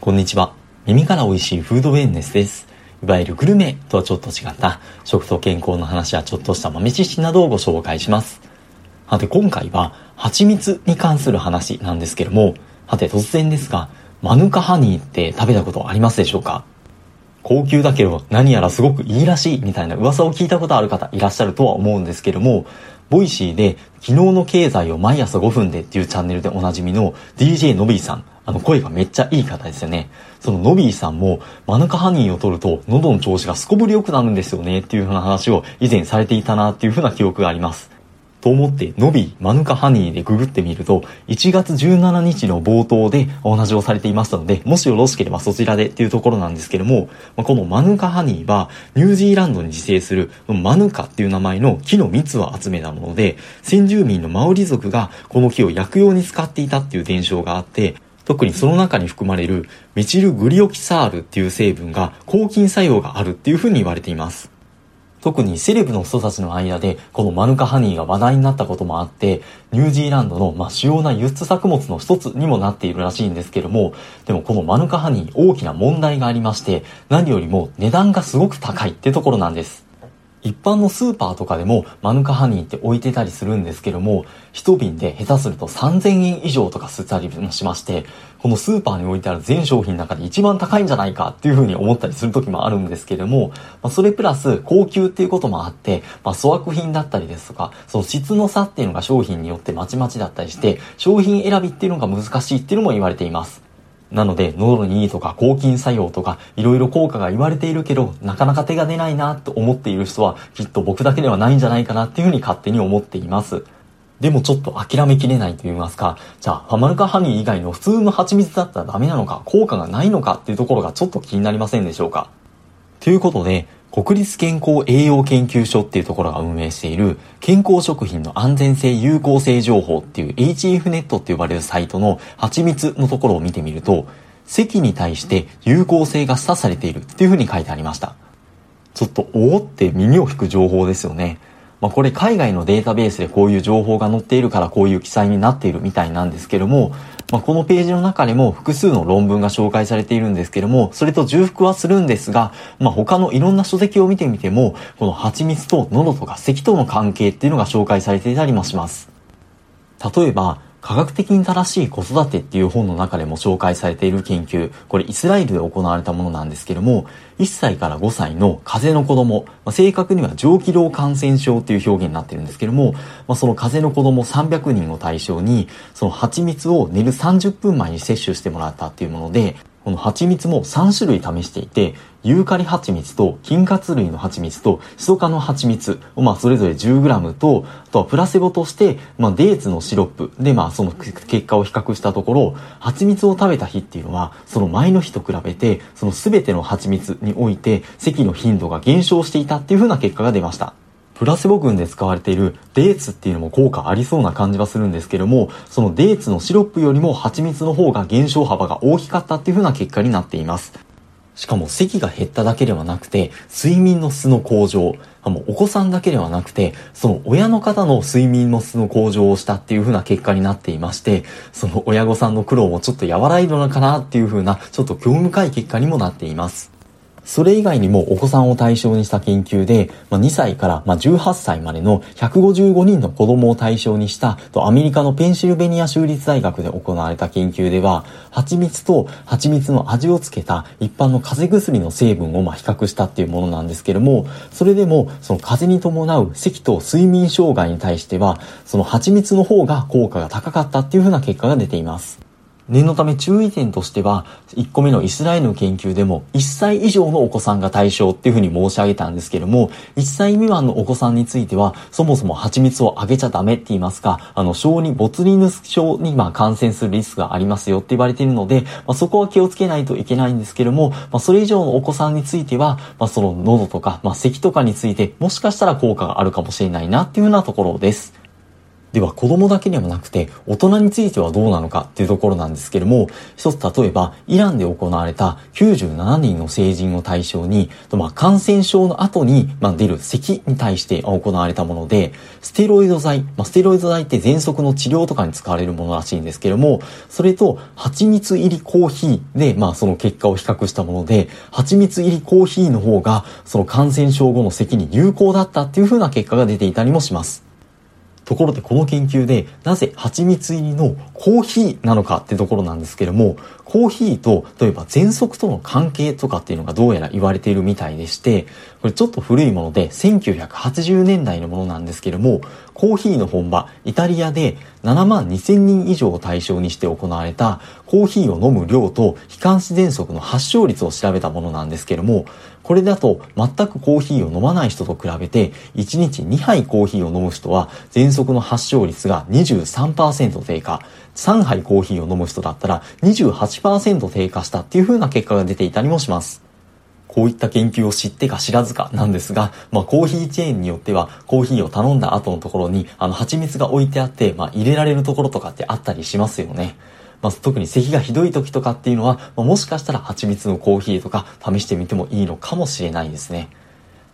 こんにちは。耳から美味しいフードウェルネスです。いわゆるグルメとはちょっと違った食と健康の話やちょっとした豆知識などをご紹介します。さて今回は蜂蜜に関する話なんですけども、さて突然ですが、マヌカハニーって食べたことありますでしょうか？高級だけど何やらすごくいいらしいみたいな噂を聞いたことある方いらっしゃるとは思うんですけども、ボイシーで昨日の経済を毎朝5分でっていうチャンネルでおなじみの DJ のびーさん。あの声がめっちゃいい方ですよね。そののびーさんもマヌカハニーを取ると喉の調子がすこぶり良くなるんですよねっていう風な話を以前されていたなっていう風な記憶があります。と思って、のび、マヌカハニーでググってみると、1月17日の冒頭でお話をされていましたので、もしよろしければそちらでっていうところなんですけども、このマヌカハニーは、ニュージーランドに自生するマヌカっていう名前の木の蜜を集めたもので、先住民のマオリ族がこの木を薬用に使っていたっていう伝承があって、特にその中に含まれるメチルグリオキサールっていう成分が抗菌作用があるっていうふうに言われています。特にセレブの人たちの間でこのマヌカハニーが話題になったこともあって、ニュージーランドのまあ主要な輸出作物の一つにもなっているらしいんですけども、でもこのマヌカハニー大きな問題がありまして、何よりも値段がすごく高いってところなんです。一般のスーパーとかでもマヌカハニーって置いてたりするんですけども、一瓶で下手すると3000円以上とか吸ったりもしまして、このスーパーに置いてある全商品の中で一番高いんじゃないかっていうふうに思ったりする時もあるんですけども、まあ、それプラス高級っていうこともあって、まあ、粗悪品だったりですとか、その質の差っていうのが商品によってまちまちだったりして、商品選びっていうのが難しいっていうのも言われています。なので、喉にいいとか抗菌作用とか、いろいろ効果が言われているけど、なかなか手が出ないなと思っている人は、きっと僕だけではないんじゃないかなっていうふうに勝手に思っています。でもちょっと諦めきれないと言いますか、じゃあ、ファマルカハニー以外の普通の蜂蜜だったらダメなのか、効果がないのかっていうところがちょっと気になりませんでしょうか。ということで、国立健康栄養研究所っていうところが運営している健康食品の安全性有効性情報っていう HF ネットって呼ばれるサイトの蜂蜜のところを見てみると、席に対して有効性が示唆されているっていうふうに書いてありました。ちょっとおおって耳を引く情報ですよね。まあ、これ海外のデータベースでこういう情報が載っているからこういう記載になっているみたいなんですけども、まあ、このページの中でも複数の論文が紹介されているんですけども、それと重複はするんですが、まあ、他のいろんな書籍を見てみても、この蜂蜜と喉とか咳との関係っていうのが紹介されていたりもします。例えば、科学的に正しい子育てっていう本の中でも紹介されている研究、これイスラエルで行われたものなんですけども、1歳から5歳の風邪の子供、まあ、正確には上気道感染症っていう表現になってるんですけども、まあ、その風邪の子供300人を対象に、その蜂蜜を寝る30分前に摂取してもらったっていうもので、この蜂蜜も3種類試していて、ユーカリ蜂蜜と金活類の蜂蜜とシソ科の蜂蜜をまあそれぞれ 10g と、あとはプラセボとして、まあデーツのシロップでまあその結果を比較したところ、蜂蜜を食べた日っていうのは、その前の日と比べて、その全ての蜂蜜において、咳の頻度が減少していたっていう風な結果が出ました。プラセボ群で使われているデーツっていうのも効果ありそうな感じはするんですけども、そのデーツのシロップよりも蜂蜜の方が減少幅が大きかったっていう風な結果になっています。しかも咳が減っただけではなくて、睡眠の質の向上、もうお子さんだけではなくて、その親の方の睡眠の質の向上をしたっていう風な結果になっていまして、その親御さんの苦労もちょっと和らいだのかなっていう風な、ちょっと興味深い結果にもなっています。それ以外にもお子さんを対象にした研究で、ま、2歳からま18歳までの155人の子供を対象にしたアメリカのペンシルベニア州立大学で行われた研究では、蜂蜜と蜂蜜の味をつけた一般の風邪薬の成分をま比較したっていうものなんですけども、それでもその風邪に伴う咳と睡眠障害に対しては、その蜂蜜の方が効果が高かったっていうふうな結果が出ています。念のため注意点としては、1個目のイスラエルの研究でも、1歳以上のお子さんが対象っていうふうに申し上げたんですけども、1歳未満のお子さんについては、そもそも蜂蜜をあげちゃダメって言いますか、あの、小児ボツリヌス症にま感染するリスクがありますよって言われているので、まあ、そこは気をつけないといけないんですけども、まあ、それ以上のお子さんについては、まあ、その喉とか、まあ、咳とかについて、もしかしたら効果があるかもしれないなっていうふうなところです。では子供だけではなくて大人についてはどうなのかっていうところなんですけども、一つ例えばイランで行われた97人の成人を対象に、まあ、感染症の後に、まあ、出る咳に対して行われたもので、ステロイド剤、まあ、ステロイド剤って喘息の治療とかに使われるものらしいんですけども、それと蜂蜜入りコーヒーで、まあその結果を比較したもので、蜂蜜入りコーヒーの方がその感染症後の咳に有効だったっていう風な結果が出ていたりもします。ところでこの研究でなぜ蜂蜜入りのコーヒーなのかってところなんですけども、コーヒーと例えば喘息との関係とかっていうのがどうやら言われているみたいでして、これちょっと古いもので1980年代のものなんですけども、コーヒーの本場イタリアで7万2000人以上を対象にして行われたコーヒーを飲む量と気管支喘息の発症率を調べたものなんですけども、これだと全くコーヒーを飲まない人と比べて1日2杯コーヒーを飲む人は喘息の発症率が23%低下3杯コーヒーを飲む人だったら28%低下したっていう風な結果が出ていたりもします。こういった研究を知ってか知らずかなんですが、まあ、コーヒーチェーンによっては、コーヒーを頼んだ後のところに、あの、蜂蜜が置いてあって、まあ、入れられるところとかってあったりしますよね。まあ、特に咳がひどい時とかっていうのは、まあ、もしかしたら蜂蜜のコーヒーとか試してみてもいいのかもしれないですね。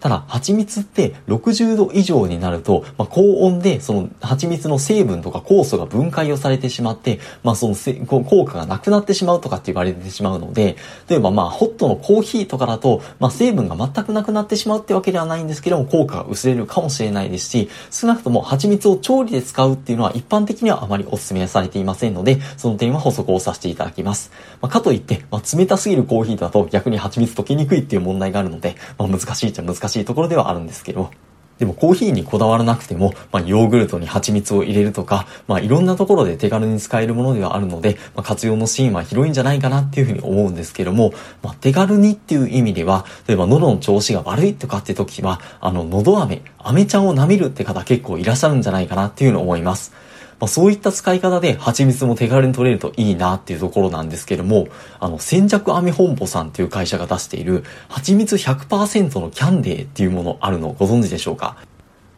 ただ、蜂蜜って60度以上になると、まあ、高温でその蜂蜜の成分とか酵素が分解をされてしまって、まあ、その効果がなくなってしまうとかって言われてしまうので、例えばまあ、ホットのコーヒーとかだと、まあ、成分が全くなくなってしまうってわけではないんですけども、効果が薄れるかもしれないですし、少なくとも蜂蜜を調理で使うっていうのは一般的にはあまりお勧めされていませんので、その点は補足をさせていただきます。まあ、かといって、まあ、冷たすぎるコーヒーだと逆に蜂蜜溶けにくいっていう問題があるので、まあ、難しいっちゃ難しいしいところではあるんですけど、でもコーヒーにこだわらなくても、まあ、ヨーグルトに蜂蜜を入れるとか、まあ、いろんなところで手軽に使えるものではあるので、まあ、活用のシーンは広いんじゃないかなっていうふうに思うんですけども、まあ、手軽にっていう意味では、例えば喉の調子が悪いとかって時は、あの、喉飴、飴ちゃんを舐めるって方結構いらっしゃるんじゃないかなっていうのを思います。まあ、そういった使い方で蜂蜜も手軽に取れるといいなっていうところなんですけども、あの、先着アメ本舗さんっていう会社が出している蜂蜜100%のキャンデーっていうものあるのご存知でしょうか？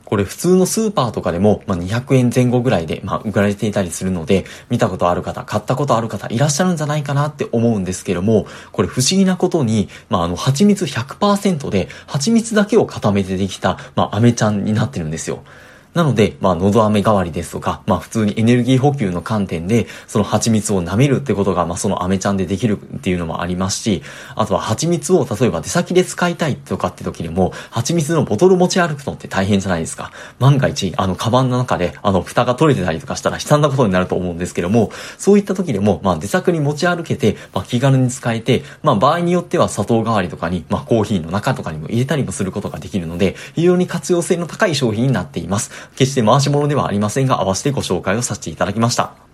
これ普通のスーパーとかでも、まあ、200円前後ぐらいで、まあ、売られていたりするので、見たことある方、買ったことある方いらっしゃるんじゃないかなって思うんですけども、これ不思議なことに、まあ、あの、蜂蜜100%で、蜂蜜だけを固めてできた、まあ、飴ちゃんになってるんですよ。なので、まあ、喉飴代わりですとか、まあ、普通にエネルギー補給の観点で、その蜂蜜を舐めるってことが、まあ、その飴ちゃんでできるっていうのもありますし、あとは蜂蜜を例えば出先で使いたいとかって時でも、蜂蜜のボトル持ち歩くのって大変じゃないですか。万が一、あの、カバンの中で、あの、蓋が取れてたりとかしたら悲惨なことになると思うんですけども、そういった時でも、まあ、出先に持ち歩けて、まあ、気軽に使えて、まあ、場合によっては砂糖代わりとかに、まあ、コーヒーの中とかにも入れたりもすることができるので、非常に活用性の高い商品になっています。決して回し物ではありませんが、合わせてご紹介をさせていただきました。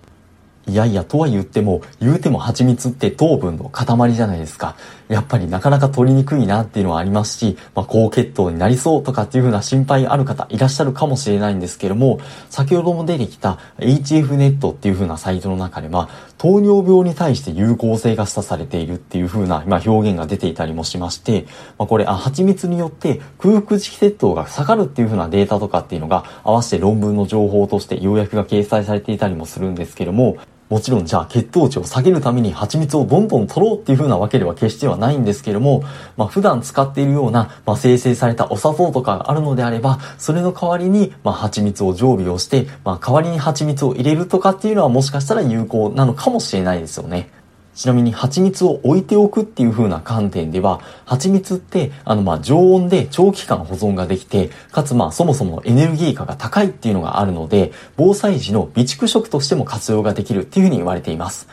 いやいや、とは言っても、言うても蜂蜜って糖分の塊じゃないですか。やっぱりなかなか取りにくいなっていうのはありますし、まあ、高血糖になりそうとかっていう風な心配ある方いらっしゃるかもしれないんですけども、先ほども出てきた HF ネットっていう風なサイトの中では、糖尿病に対して有効性が示唆されているっていう風な、ま、表現が出ていたりもしまして、まあ、これ、あ、蜂蜜によって空腹時期血糖が下がるっていう風なデータとかっていうのが合わせて論文の情報として要約が掲載されていたりもするんですけども、もちろんじゃあ血糖値を下げるために蜂蜜をどんどん取ろうっていう風なわけでは決してはないんですけども、まあ普段使っているような、まあ生成されたお砂糖とかがあるのであれば、それの代わりに、まあ蜂蜜を常備をして、まあ代わりに蜂蜜を入れるとかっていうのはもしかしたら有効なのかもしれないですよね。ちなみに蜂蜜を置いておくっていう風な観点では、蜂蜜って、あのま常温で長期間保存ができて、かつまそもそもエネルギー価が高いっていうのがあるので、防災時の備蓄食としても活用ができるっていう風に言われています。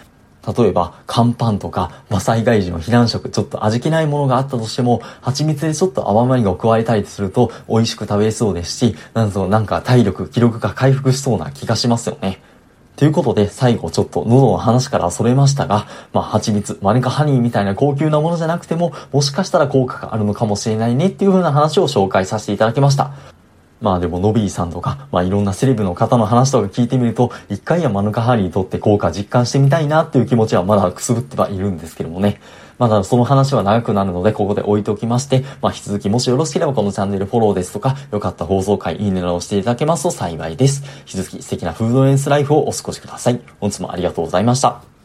例えば、乾パンとか、ま、災害時の避難食、ちょっと味気ないものがあったとしても、蜂蜜でちょっと甘みが加えたりすると、美味しく食べれそうですし、なんとなんか体力、記録が回復しそうな気がしますよね。ということで、最後ちょっと喉の話からそれましたが、まあ、蜂蜜、マネカハニーみたいな高級なものじゃなくても、もしかしたら効果があるのかもしれないねっていう風な話を紹介させていただきました。まあでも、ノビーさんとか、まあいろんなセレブの方の話とか聞いてみると、一回はマヌカハニーにとって効果実感してみたいなっていう気持ちはまだくすぶってはいるんですけどもね。まだその話は長くなるので、ここで置いておきまして、まあ、引き続きもしよろしければこのチャンネルフォローですとか、よかった放送回、いいねなどをしていただけますと幸いです。引き続き素敵なフードエンスライフをお過ごしください。本日もありがとうございました。